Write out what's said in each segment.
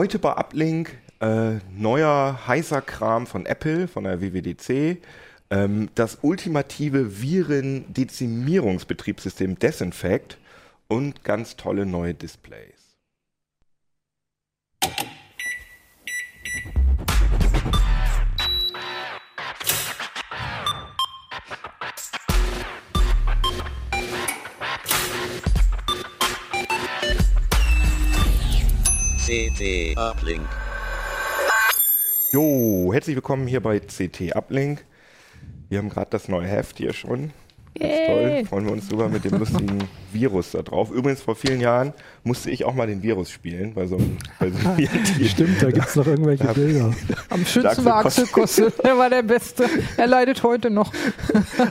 Heute bei Uplink äh, neuer heißer Kram von Apple, von der WWDC. Ähm, das ultimative Viren-Dezimierungsbetriebssystem Desinfect und ganz tolle neue Displays. CT Uplink. Jo, herzlich willkommen hier bei CT Uplink. Wir haben gerade das neue Heft hier schon. Ganz toll, freuen wir uns drüber mit dem lustigen Virus da drauf. Übrigens, vor vielen Jahren musste ich auch mal den Virus spielen, bei so einem, bei so einem Stimmt, da gibt es noch irgendwelche Da- Bilder. Am schönsten war Axel Kossel. Er war der Beste. Er leidet heute noch.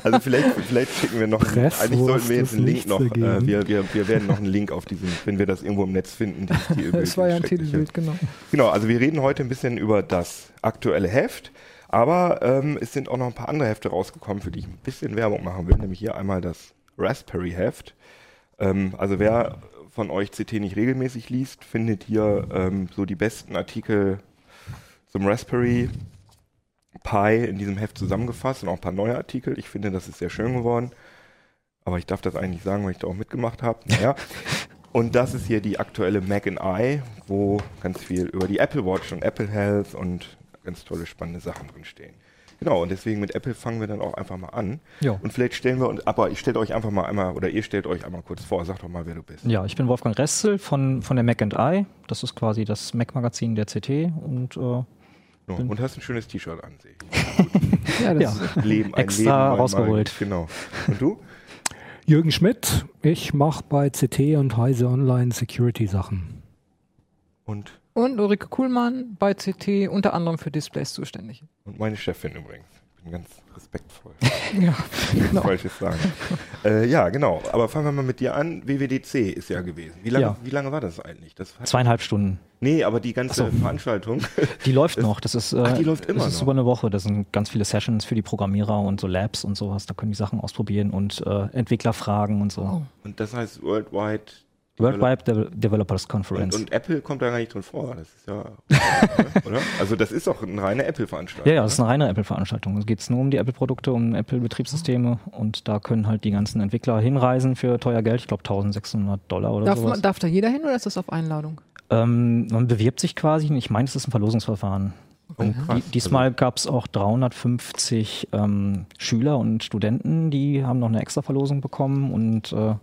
Also vielleicht, vielleicht schicken wir noch, Presswurst eigentlich sollten wir jetzt einen Link noch, äh, wir, wir, wir werden noch einen Link auf diesen, wenn wir das irgendwo im Netz finden, die Titelbild. Es war ja ein. Titelbild, genau. Genau, also wir reden heute ein bisschen über das aktuelle Heft, aber ähm, es sind auch noch ein paar andere Hefte rausgekommen, für die ich ein bisschen Werbung machen will, nämlich hier einmal das Raspberry Heft. Ähm, also wer von euch CT nicht regelmäßig liest, findet hier ähm, so die besten Artikel zum Raspberry Pi in diesem Heft zusammengefasst und auch ein paar neue Artikel. Ich finde, das ist sehr schön geworden. Aber ich darf das eigentlich sagen, weil ich da auch mitgemacht habe. Naja. Und das ist hier die aktuelle Mac and I, wo ganz viel über die Apple Watch und Apple Health und ganz tolle spannende Sachen drin stehen. Genau, und deswegen mit Apple fangen wir dann auch einfach mal an. Ja. Und vielleicht stellen wir uns, aber ich stelle euch einfach mal einmal, oder ihr stellt euch einmal kurz vor, sag doch mal, wer du bist. Ja, ich bin Wolfgang Reszel von, von der Mac and I. Das ist quasi das Mac-Magazin der CT. Und äh, So, und hast ein schönes T-Shirt an, sehe ich. Ja, das ja, ist, Leben, ein Extra Leben rausgeholt. Mal, genau. Und du? Jürgen Schmidt, ich mache bei CT und Heise Online Security Sachen. Und, und Ulrike Kuhlmann bei CT unter anderem für Displays zuständig. und meine Chefin übrigens. Ich bin ganz respektvoll. Ja, genau. Falsches sagen. äh, ja, genau. Aber fangen wir mal mit dir an. WWDC ist ja gewesen. Wie lange, Ja. wie lange war das eigentlich? Das zweieinhalb Stunden. nee, aber die ganze so. Veranstaltung. Die läuft noch. Das ist, äh, Ach, die läuft immer das ist noch. über eine Woche. Das sind ganz viele Sessions für die Programmierer und so Labs und sowas. Da können die Sachen ausprobieren und äh, Entwickler fragen und so. Oh. Und das heißt Worldwide. Worldwide De Developers Und, Conference. und Apple kommt da gar nicht drin vor. Das ist ja. oder? Also, das ist doch eine reine Apple-Veranstaltung. ja, ja, das ist eine reine Apple-Veranstaltung. Es geht nur um die Apple-Produkte, um Apple-Betriebssysteme und da können halt die ganzen Entwickler hinreisen für teuer Geld. Ich glaube 1600 Dollar oder Darf, sowas. man, darf da jeder hin oder ist das auf Einladung? Ähm, man bewirbt sich quasi, ich meine, es ist ein Verlosungsverfahren. Und krass. die, diesmal gab es auch 350 ähm, Schüler und Studenten, die haben noch eine extra Verlosung bekommen und äh,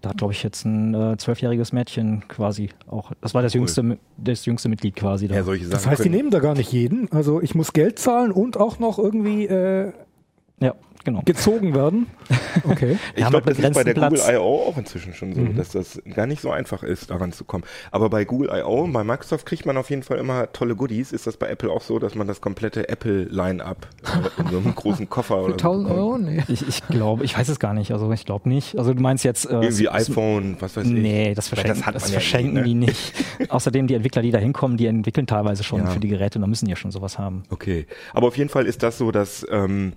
da hat, glaube ich, jetzt ein äh, zwölfjähriges Mädchen quasi auch, das war das, Cool. jüngste, das jüngste Mitglied quasi da. Ja. Das heißt, die können- nehmen da gar nicht jeden. Also ich muss Geld zahlen und auch noch irgendwie äh, ja, genau. gezogen werden. Okay. Ich glaube, das ist bei der begrenztem Google Platz. I.O. auch inzwischen schon so, dass das gar nicht so einfach ist, daran zu kommen. Aber bei Google I.O., bei Microsoft kriegt man auf jeden Fall immer tolle Goodies. Ist das bei Apple auch so, dass man das komplette Apple-Line-Up äh, in so einem großen Koffer Für oder so 1000 bekommt? Euro? Nee. Ich, ich glaube, ich weiß es gar nicht, also ich glaube nicht. Also du meinst jetzt... Äh, Irgendwie iPhone, was weiß ich. Nee, das verschenken, das hat das man ja nie, verschenken ne? die nicht. Außerdem die Entwickler, die da hinkommen, die entwickeln teilweise schon Ja. für die Geräte und da müssen die ja schon sowas haben. Okay, aber auf jeden Fall ist das so, dass ähm,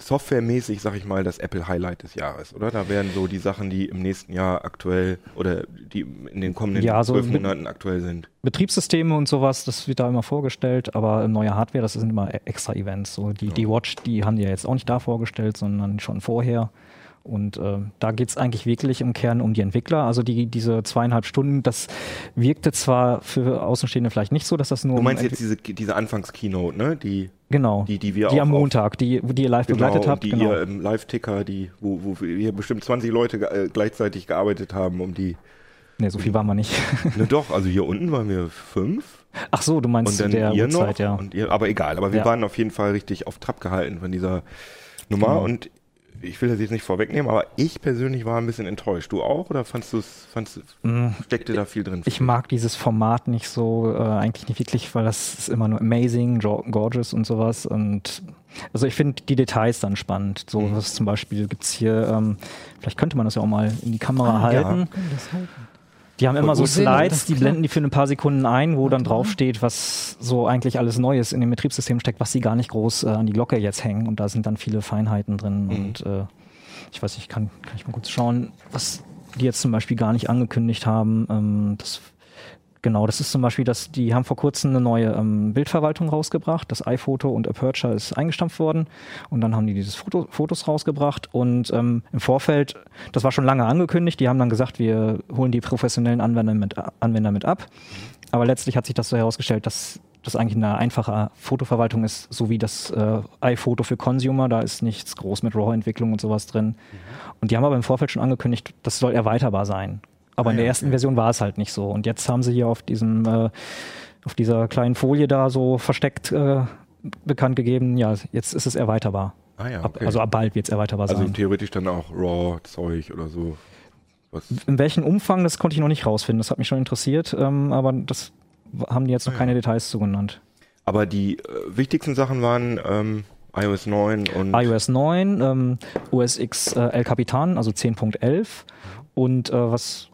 softwaremäßig, sag ich mal, das Apple Highlight des Jahres, oder? Da werden so die Sachen, die im nächsten Jahr aktuell oder die in den kommenden Ja, so zwölf mit- Monaten aktuell sind. Betriebssysteme und sowas, das wird da immer vorgestellt, aber neue Hardware, das sind immer e- extra Events. So die, die Watch, die haben die ja jetzt auch nicht da vorgestellt, sondern schon vorher. Und äh, da geht's eigentlich wirklich im Kern um die Entwickler. Also die, diese zweieinhalb Stunden, das wirkte zwar für Außenstehende vielleicht nicht so, dass das nur Du um meinst Entwi- jetzt diese, diese Anfangskeynote, ne? Die, genau, die, die wir die am Montag, die, die ihr live begleitet genau, habt. die Genau. ihr im Live-Ticker, die, wo, wo wir bestimmt 20 Leute äh, gleichzeitig gearbeitet haben, um die. Nee, so viel waren wir nicht. Ne, doch, also hier unten waren wir fünf. Ach so, du meinst Und dann der ihr Uhrzeit, noch. ja. Und ihr, aber egal, aber wir Ja. waren auf jeden Fall richtig auf Trab gehalten von dieser Nummer. Genau. Und ich will das jetzt nicht vorwegnehmen, aber ich persönlich war ein bisschen enttäuscht. Du auch oder fandst du es, fandst, du- Mm, steckte da viel drin? Ich mag dieses Format nicht so, äh, eigentlich nicht wirklich, weil das ist immer nur amazing, gorgeous und sowas. Und also ich finde die Details dann spannend. So Mhm. was zum Beispiel gibt's hier, ähm, vielleicht könnte man das ja auch mal in die Kamera Ah, ja. halten. Halten? Die haben immer so Slides, die blenden die für ein paar Sekunden ein, wo dann draufsteht, was so eigentlich alles Neues in dem Betriebssystem steckt, was sie gar nicht groß äh, an die Glocke jetzt hängen. Und da sind dann viele Feinheiten drin. Mhm. Und äh, ich weiß nicht, kann, kann ich mal kurz schauen, was die jetzt zum Beispiel gar nicht angekündigt haben. Ähm, das Genau, das ist zum Beispiel, dass die haben vor kurzem eine neue ähm, Bildverwaltung rausgebracht. Das iPhoto und Aperture ist eingestampft worden und dann haben die dieses Foto, Fotos rausgebracht und ähm, im Vorfeld, das war schon lange angekündigt, die haben dann gesagt, wir holen die professionellen Anwender mit, Anwender mit ab. Aber letztlich hat sich das so herausgestellt, dass das eigentlich eine einfache Fotoverwaltung ist, so wie das äh, iPhoto für Consumer. Da ist nichts groß mit RAW-Entwicklung und sowas drin. Mhm. Und die haben aber im Vorfeld schon angekündigt, das soll erweiterbar sein. Aber ah, in der ersten okay. Version war es halt nicht so. Und jetzt haben sie hier auf diesem, äh, auf dieser kleinen Folie da so versteckt äh, bekannt gegeben, ja, jetzt ist es erweiterbar. Ah ja, okay. ab, also ab bald wird es erweiterbar also sein. Also theoretisch dann auch RAW-Zeug oder so. Was? In welchem Umfang, das konnte ich noch nicht rausfinden. Das hat mich schon interessiert, ähm, aber das haben die jetzt noch ah, keine ja. Details zugenannt. Aber die äh, wichtigsten Sachen waren ähm, iOS 9 und. iOS 9, ähm, OS X äh, El Capitan, also 10.11 und äh, was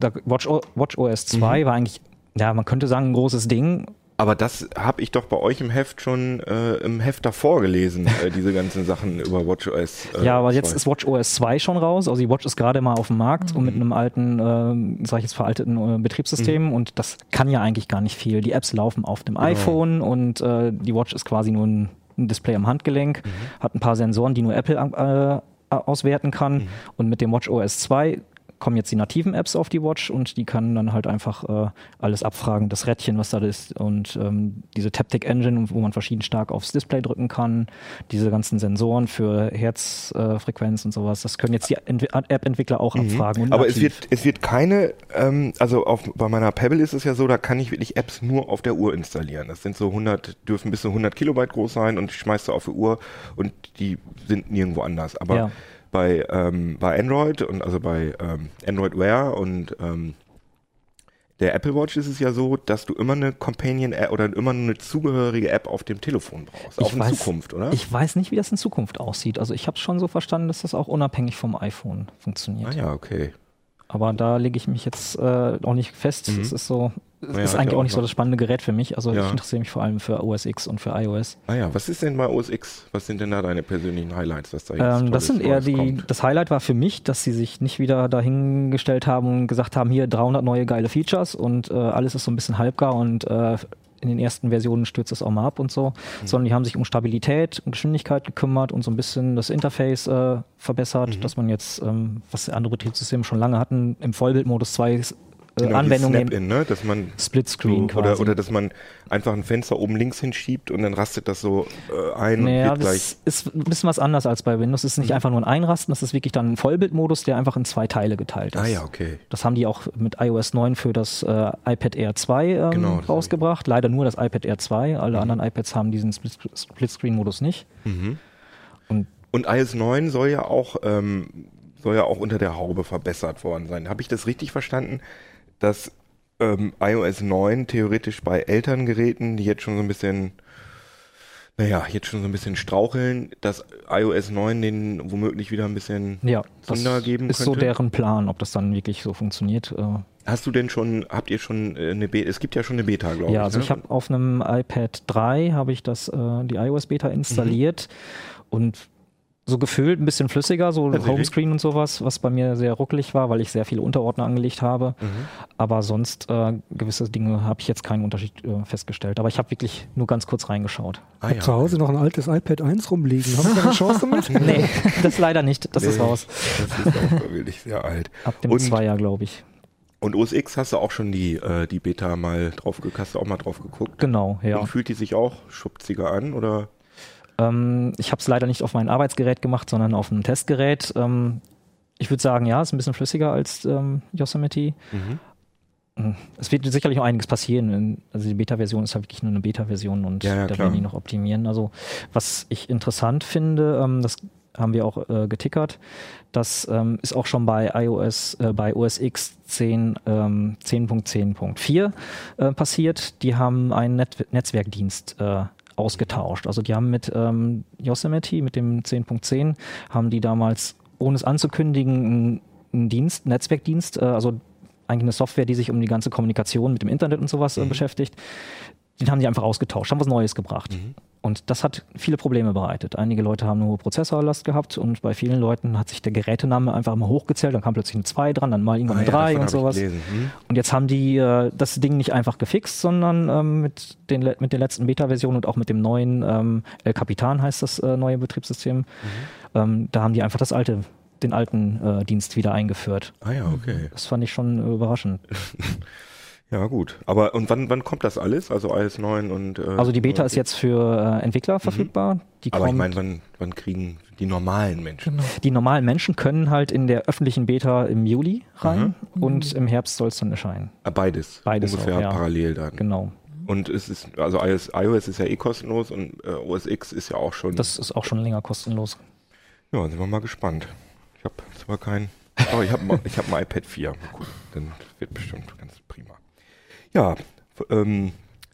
Watch, Watch OS 2 mhm. war eigentlich, ja, man könnte sagen, ein großes Ding. Aber das habe ich doch bei euch im Heft schon äh, im Heft davor gelesen, äh, diese ganzen Sachen über Watch OS. Äh, ja, aber 2. jetzt ist Watch OS 2 schon raus. Also die Watch ist gerade mal auf dem Markt mhm. und mit einem alten, äh, sag ich jetzt veralteten äh, Betriebssystem mhm. und das kann ja eigentlich gar nicht viel. Die Apps laufen auf dem genau. iPhone und äh, die Watch ist quasi nur ein, Display am Handgelenk, mhm. hat ein paar Sensoren, die nur Apple äh, auswerten kann. Mhm. Und mit dem Watch OS 2 kommen jetzt die nativen Apps auf die Watch und die können dann halt einfach äh, alles abfragen, das Rädchen, was da ist und ähm, diese Taptic Engine, wo man verschieden stark aufs Display drücken kann, diese ganzen Sensoren für Herzfrequenz äh, und sowas, das können jetzt die App-Entwickler auch mhm. abfragen. Aber es wird, es wird keine, ähm, also auf, bei meiner Pebble ist es ja so, da kann ich wirklich Apps nur auf der Uhr installieren. Das sind so 100, dürfen bis zu 100 Kilobyte groß sein und ich schmeiße auf die Uhr und die sind nirgendwo anders. Aber ja bei, ähm, bei Android und also bei ähm, Android Wear und ähm, der Apple Watch ist es ja so, dass du immer eine Companion App oder immer eine zugehörige App auf dem Telefon brauchst. Auch ich in weiß, Zukunft, oder? Ich weiß nicht, wie das in Zukunft aussieht. Also ich habe schon so verstanden, dass das auch unabhängig vom iPhone funktioniert. Ah ja, okay. Aber da lege ich mich jetzt äh, auch nicht fest. Mhm. Es ist so, es ja, ist eigentlich auch nicht so das spannende Gerät für mich. Also ja. ich interessiere mich vor allem für OS X und für iOS. Ah ja, was ist denn bei OS X? Was sind denn da deine persönlichen Highlights, was da jetzt ähm, Das sind eher die, kommt? das Highlight war für mich, dass sie sich nicht wieder dahingestellt haben und gesagt haben, hier 300 neue geile Features und äh, alles ist so ein bisschen halbgar und äh, in den ersten Versionen stürzt es auch mal ab und so, mhm. sondern die haben sich um Stabilität und Geschwindigkeit gekümmert und so ein bisschen das Interface äh, verbessert, mhm. dass man jetzt, ähm, was andere Betriebssysteme schon lange hatten, im Vollbildmodus zwei genau, Anwendungen nehmen. Ne? Dass man Splitscreen so, oder, oder dass man einfach ein Fenster oben links hinschiebt und dann rastet das so äh, ein naja, und. Das ist ein bisschen was anders als bei Windows. Es ist nicht mhm. einfach nur ein Einrasten, das ist wirklich dann ein Vollbildmodus, der einfach in zwei Teile geteilt ist. Ah ja, okay. Das haben die auch mit iOS 9 für das äh, iPad Air 2 ähm, genau, rausgebracht. Leider nur das iPad Air 2. Alle mhm. anderen iPads haben diesen Splitscreen-Modus nicht. Mhm. Und, und iOS 9 soll ja auch ähm, soll ja auch unter der Haube verbessert worden sein. Habe ich das richtig verstanden? Dass ähm, iOS 9 theoretisch bei Elterngeräten, die jetzt schon so ein bisschen, naja, jetzt schon so ein bisschen straucheln, dass iOS 9 den womöglich wieder ein bisschen ja, Wunder geben ist könnte. Ist so deren Plan, ob das dann wirklich so funktioniert. Äh. Hast du denn schon, habt ihr schon äh, eine Beta, es gibt ja schon eine Beta, glaube ich. Ja, also ne? ich habe auf einem iPad 3 habe ich das, äh, die iOS Beta installiert mhm. und so gefühlt ein bisschen flüssiger, so Homescreen und sowas, was bei mir sehr ruckelig war, weil ich sehr viele Unterordner angelegt habe. Mhm. Aber sonst äh, gewisse Dinge habe ich jetzt keinen Unterschied äh, festgestellt. Aber ich habe wirklich nur ganz kurz reingeschaut. Ah, ja. Zu Hause noch ein altes iPad 1 rumliegen. Haben Sie eine Chance damit? nee, das leider nicht. Das nee, ist raus. Das ist auch wirklich sehr alt. Ab dem und, Zweier, glaube ich. Und OS X hast du auch schon die, äh, die Beta mal drauf geguckt, hast du auch mal drauf geguckt? Genau, ja. Und fühlt die sich auch schubziger an oder? Ähm, ich habe es leider nicht auf mein Arbeitsgerät gemacht, sondern auf einem Testgerät. Ähm, ich würde sagen, ja, ist ein bisschen flüssiger als ähm, Yosemite. Mhm. Hm, es wird sicherlich noch einiges passieren. Also die Beta-Version ist ja wirklich nur eine Beta-Version und ja, ja, da werden die noch optimieren. Also was ich interessant finde, ähm, das haben wir auch äh, getickert. Das ähm, ist auch schon bei iOS, äh, bei OS X 10, ähm, 10.10.4 äh, passiert. Die haben einen Net Netzwerkdienst äh, ausgetauscht. Also die haben mit ähm, Yosemite, mit dem 10.10, haben die damals, ohne es anzukündigen, einen Dienst, einen Netzwerkdienst, äh, also eigentlich eine Software, die sich um die ganze Kommunikation mit dem Internet und sowas äh, mhm. beschäftigt. Den haben die einfach ausgetauscht, haben was Neues gebracht. Und das hat viele Probleme bereitet. Einige Leute haben nur Prozessorlast gehabt und bei vielen Leuten hat sich der Gerätename einfach mal hochgezählt, dann kam plötzlich eine 2 dran, dann mal irgendwann Ah eine ja, 3 davon und sowas. gelesen. Hm. Und jetzt haben die äh, das Ding nicht einfach gefixt, sondern ähm, mit, den, mit der letzten Beta-Version und auch mit dem neuen ähm, El Capitan heißt das äh, neue Betriebssystem, ähm, da haben die einfach das alte, den alten äh, Dienst wieder eingeführt. Ah ja, okay. Das fand ich schon überraschend. Ja, gut. Aber und wann, wann kommt das alles? Also iOS 9 und. Äh, Also die Beta ist jetzt für äh, Entwickler verfügbar. Die, Aber ich meine, wann, wann kriegen die normalen Menschen? Genau. die normalen Menschen können halt in der öffentlichen Beta im Juli rein und im Herbst soll es dann erscheinen. Ah, Beides. Beides Ungefähr auch, ja. parallel dann. Genau. Und es ist, also iOS, iOS ist ja eh kostenlos und äh, OS X ist ja auch schon. Das ist auch schon länger kostenlos. ja, sind wir mal gespannt. Ich habe zwar kein. Aber ich habe ich hab ein iPad 4. Mal gucken, dann wird bestimmt ganz prima. Ja, ähm,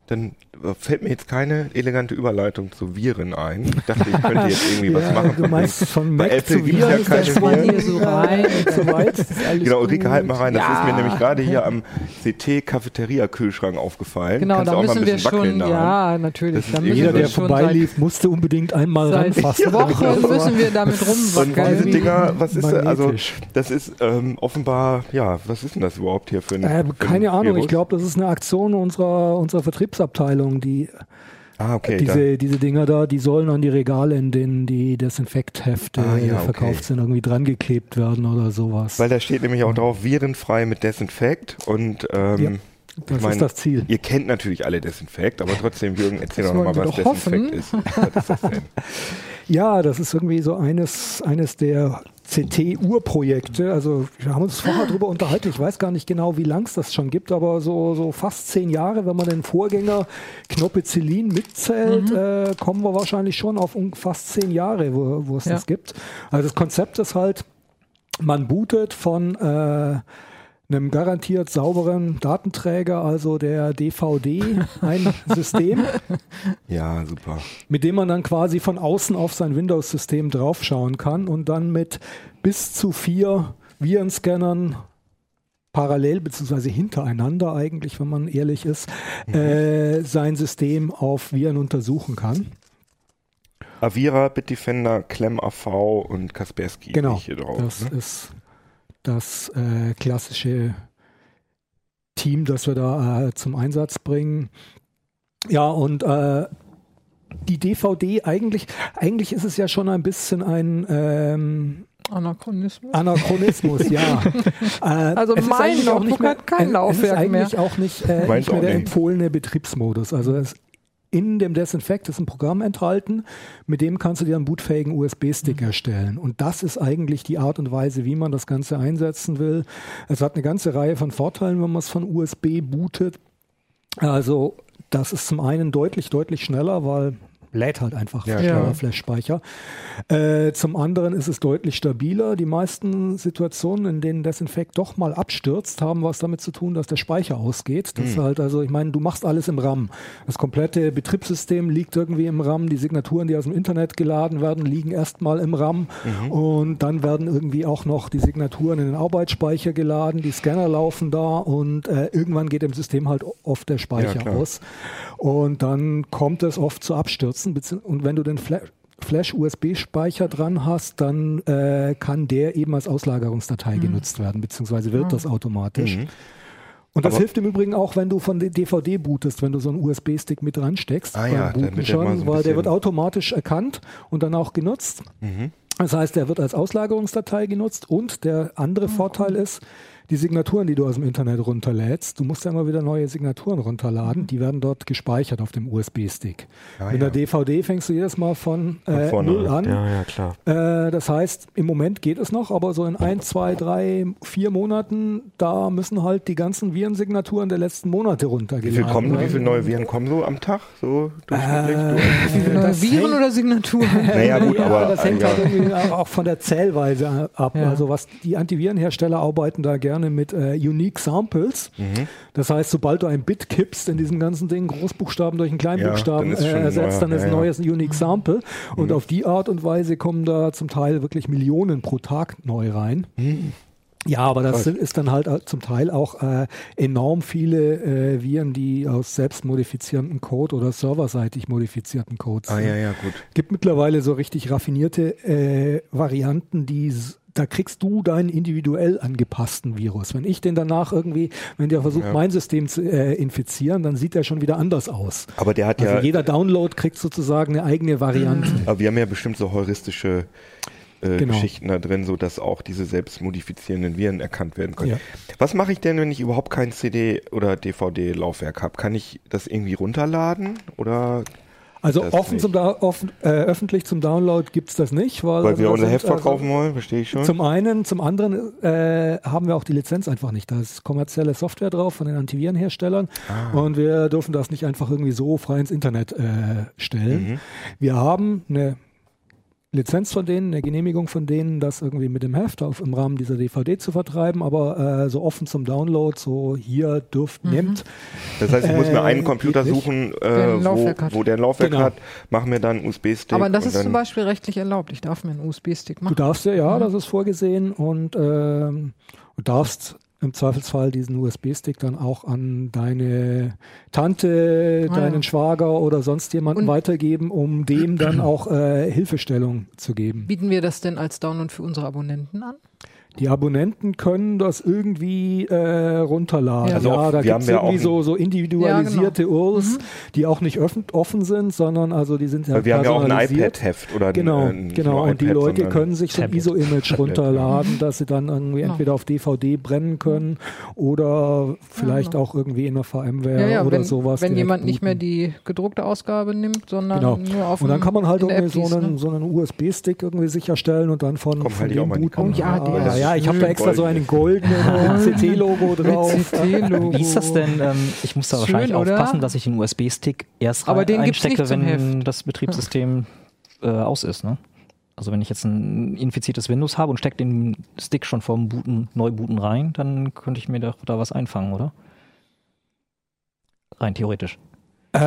dann äh, fällt mir jetzt keine elegante Überleitung zu Viren ein. Ich dachte, ich könnte jetzt irgendwie was machen. du meinst von Bei Mac Apple zu gibt's ja Viren, keine Viren. hier so rein und so weit. Genau. Ulrike, halt mal rein. Das Ja. ist mir nämlich gerade hier am CT-Cafeteria-Kühlschrank aufgefallen. Genau, Kannst da du auch mal ein müssen wir schon, da. ja, natürlich. Jeder, der schon vorbeilief, musste unbedingt einmal seit, seit ranfassen. Wochen müssen wir damit Und diese rumwackeln. Dinger, was ist das? Also, Magnetisch. das ist ähm, offenbar, ja, was ist denn das überhaupt hier für ein. Äh, für ein keine Ahnung, Virus? ich glaube, das ist eine Aktion unserer, unserer Vertriebsabteilung, die Ah, okay. diese, diese Dinger da, die sollen an die Regale, in denen die Desinfekthefte Ah, ja, okay. verkauft sind, irgendwie dran geklebt werden oder sowas. weil da steht nämlich auch drauf, virenfrei mit Desinfekt und ähm, Ja, das ich mein, ist das Ziel. Ihr kennt natürlich alle Desinfekt, aber trotzdem, Jürgen, erzähl doch nochmal, was Desinfekt hoffen. ist. Was ist das denn? Ja, das ist irgendwie so eines, eines der CT-Urprojekte. Also wir haben uns vorher darüber unterhalten. Ich weiß gar nicht genau, wie lang es das schon gibt, aber so, so fast zehn Jahre, wenn man den Vorgänger Knopezelin mitzählt, äh, kommen wir wahrscheinlich schon auf um, fast zehn Jahre, wo, wo es Ja. das gibt. Also das Konzept ist halt, man bootet von äh, einem garantiert sauberen Datenträger, also der DVD, ein System Ja, super. mit dem man dann quasi von außen auf sein Windows-System draufschauen kann und dann mit bis zu vier Virenscannern parallel beziehungsweise hintereinander eigentlich, wenn man ehrlich ist, äh, sein System auf Viren untersuchen kann. Avira, Bitdefender, ClemmAV und Kaspersky Genau, ich hier drauf. das ne? ist das äh, klassische Team, das wir da äh, zum Einsatz bringen. Ja, und äh, die DVD eigentlich, eigentlich ist es ja schon ein bisschen ein ähm, Anachronismus. Anachronismus, ja. Äh, Also es mein nicht Notebook mehr, hat kein es Laufwerk ist eigentlich auch nicht, äh, nicht mehr auch der nicht. empfohlene Betriebsmodus. Also es in dem Desinfekt ist ein Programm enthalten, mit dem kannst du dir einen bootfähigen USB-Stick Mhm. erstellen. Und das ist eigentlich die Art und Weise, wie man das Ganze einsetzen will. Es hat eine ganze Reihe von Vorteilen, wenn man es von USB bootet. Also das ist zum einen deutlich, deutlich schneller, weil lädt halt einfach Ja, schneller. Flash-Speicher. Äh, zum anderen ist es deutlich stabiler. Die meisten Situationen, in denen Desinfekt doch mal abstürzt, haben was damit zu tun, dass der Speicher ausgeht. Das ist halt, also ich meine, du machst alles im RAM. Das komplette Betriebssystem liegt irgendwie im RAM. Die Signaturen, die aus dem Internet geladen werden, liegen erstmal im RAM. Und dann werden irgendwie auch noch die Signaturen in den Arbeitsspeicher geladen. Die Scanner laufen da und äh, irgendwann geht im System halt oft der Speicher klar. aus. Und dann kommt es oft zu Abstürzen. Und wenn du den Flash Flash-USB-Speicher dran hast, dann äh, kann der eben als Auslagerungsdatei genutzt werden, beziehungsweise wird das automatisch. Mhm. Und das Aber- hilft im Übrigen auch, wenn du von der DVD bootest, wenn du so einen USB-Stick mit ransteckst. Ah beim ja, Booten so weil der wird automatisch erkannt und dann auch genutzt. Mhm. Das heißt, der wird als Auslagerungsdatei genutzt und der andere Vorteil ist, die Signaturen, die du aus dem Internet runterlädst, du musst ja immer wieder neue Signaturen runterladen, die werden dort gespeichert auf dem USB-Stick. Ah, Mit ja. der DVD fängst du jedes Mal von, Von äh, vorne null an. Ja, ja, klar. Äh, das heißt, im Moment geht es noch, aber so in ein, zwei, drei, vier Monaten, da müssen halt die ganzen Virensignaturen der letzten Monate Wie runtergeladen viel, kommen, wie viele neue Viren kommen so am Tag? So durchschnittlich? Äh, Neue das Viren hängt- oder Signaturen? naja, gut, ja, aber. das hängt ja. halt irgendwie auch von der Zählweise ab. Ja. Also was die Antivirenhersteller arbeiten da gerne mit äh, Unique Samples. Mhm. Das heißt, sobald du ein Bit kippst in diesem ganzen Ding, Großbuchstaben durch einen Kleinbuchstaben Ja, dann äh, ersetzt, dann ist ein neues Unique Sample. Und auf die Art und Weise kommen da zum Teil wirklich Millionen pro Tag neu rein. Ja, aber das sind, ist dann halt zum Teil auch äh, enorm viele äh, Viren, die aus selbstmodifizierenden Code oder serverseitig modifizierten Codes Ah sind. ja, ja, gut. gibt mittlerweile so richtig raffinierte äh, Varianten, die da kriegst du deinen individuell angepassten Virus. Wenn ich den danach irgendwie, wenn der versucht, Ja. mein System zu äh, infizieren, dann sieht der schon wieder anders aus. Aber der hat Also ja, jeder Download kriegt sozusagen eine eigene Variante. aber wir haben ja bestimmt so heuristische äh, Genau. Geschichten da drin, so dass auch diese selbstmodifizierenden Viren erkannt werden können. Ja. Was mache ich denn, wenn ich überhaupt kein CD oder DVD-Laufwerk habe? Kann ich das irgendwie runterladen oder Also offen nicht. zum offen, äh, öffentlich zum Download gibt's das nicht, weil, weil also wir unser sind, Heft also, verkaufen wollen? Verstehe ich schon. Zum einen, zum anderen äh, haben wir auch die Lizenz einfach nicht. Da ist kommerzielle Software drauf von den Antivirenherstellern Ah. und wir dürfen das nicht einfach irgendwie so frei ins Internet äh, stellen. Mhm. Wir haben eine Lizenz von denen, eine Genehmigung von denen, das irgendwie mit dem Heft auf, im Rahmen dieser DVD zu vertreiben, aber äh, so offen zum Download, so hier dürft, nehmt. Das heißt, ich muss mir Äh, einen Computer geht nicht. suchen, äh, wo, der ein Laufwerk Genau. hat, mach mir dann einen USB-Stick. Aber das ist zum Beispiel rechtlich erlaubt. Ich darf mir einen USB-Stick Du machen. darfst ja, ja, Mhm. das ist vorgesehen und ähm, du darfst im Zweifelsfall diesen USB-Stick dann auch an deine Tante, Ah, deinen ja. Schwager oder sonst jemanden Und- weitergeben, um dem dann auch äh, Hilfestellung zu geben. Bieten wir das denn als Download für unsere Abonnenten an? Die Abonnenten können das irgendwie äh, runterladen. Ja. Also ja, auch- da gibt es irgendwie auch so, so individualisierte Ja, URLs, die auch nicht offen sind, sondern also die sind ja weil wir haben ja auch ein personalisiert. iPad-Heft oder ein, Genau, äh, nicht genau. Und die iPad, Leute können sich so ein. ISO-Image runterladen, dass sie dann irgendwie Ja. entweder auf DVD brennen können oder vielleicht genau. auch irgendwie in der VMware Ja, ja, oder wenn, sowas. wenn jemand nicht mehr booten. die gedruckte Ausgabe nimmt, sondern Genau. nur auf Und dann kann man halt irgendwie so einen, ne? so einen USB-Stick irgendwie sicherstellen und dann von, Komm, von halt dem booten. Oh ja, ja, der ja, ich habe da extra so einen goldenen CT-Logo drauf. CT-Logo. Wie ist das denn? Ähm, ich muss da Schön, wahrscheinlich oder? aufpassen, dass ich den USB-Stick erst Aber den einstecke, wenn Heft. das Betriebssystem äh, aus ist. Ne? Also wenn ich jetzt ein infiziertes Windows habe und stecke den Stick schon vorm Booten, Neubooten rein, dann könnte ich mir doch da was einfangen, oder? Rein theoretisch. Äh,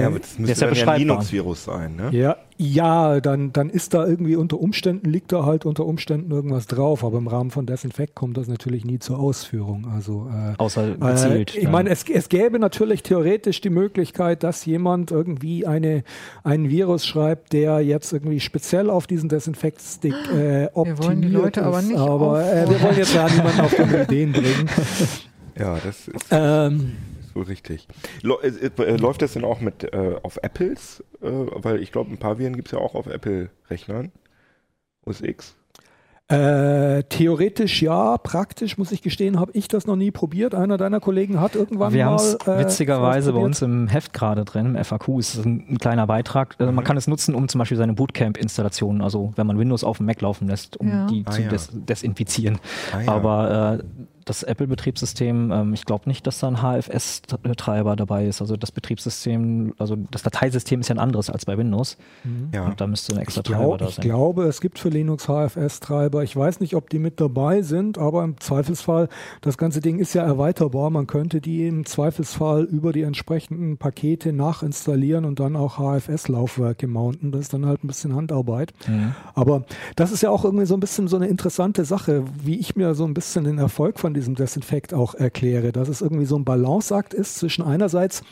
Ja, aber das müsste ist ja dann ja ein. Linux-Virus sein, ne? Ja, ja, dann, dann ist da irgendwie unter Umständen, liegt da halt unter Umständen irgendwas drauf, aber im Rahmen von Desinfect kommt das natürlich nie zur Ausführung. Also äh, Außer gezielt. Äh, ich meine, es, es gäbe natürlich theoretisch die Möglichkeit, dass jemand irgendwie eine, einen Virus schreibt, der jetzt irgendwie speziell auf diesen Desinfect-Stick äh, optimiert wollen die Leute ist. aber nicht Aber äh, wir wollen jetzt ja niemanden auf dumme Ideen bringen. Ja, das ist Ähm, so richtig. Lo- äh, äh, läuft das denn auch mit äh, auf Apples? Äh, weil ich glaube, ein paar Viren gibt es ja auch auf Apple-Rechnern. OS X. äh, theoretisch ja, praktisch muss ich gestehen, habe ich das noch nie probiert. Einer deiner Kollegen hat irgendwann wir mal. haben es äh, witzigerweise bei uns im Heft gerade drin, im FAQ, ist ein, ein kleiner Beitrag. Also man kann es nutzen, um zum Beispiel seine Bootcamp-Installationen, also wenn man Windows auf dem Mac laufen lässt, um Ja. die Ah, zu ja. des desinfizieren. Ah, ja. Aber äh, das Apple-Betriebssystem, ähm, ich glaube nicht, dass da ein HFS-Treiber dabei ist. Also das Betriebssystem, also das Dateisystem ist ja ein anderes als bei Windows. ja. Und da müsste ein extra Ich, Treiber glaub, da ich sein. glaube, es gibt für Linux HFS-Treiber. Ich weiß nicht, ob die mit dabei sind, aber im Zweifelsfall, das ganze Ding ist ja erweiterbar. Man könnte die im Zweifelsfall über die entsprechenden Pakete nachinstallieren und dann auch HFS-Laufwerke mounten. Das ist dann halt ein bisschen Handarbeit. Mhm. Aber das ist ja auch irgendwie so ein bisschen so eine interessante Sache, wie ich mir so ein bisschen den Erfolg von diesem Desinfekt auch erkläre, dass es irgendwie so ein Balanceakt ist zwischen einerseits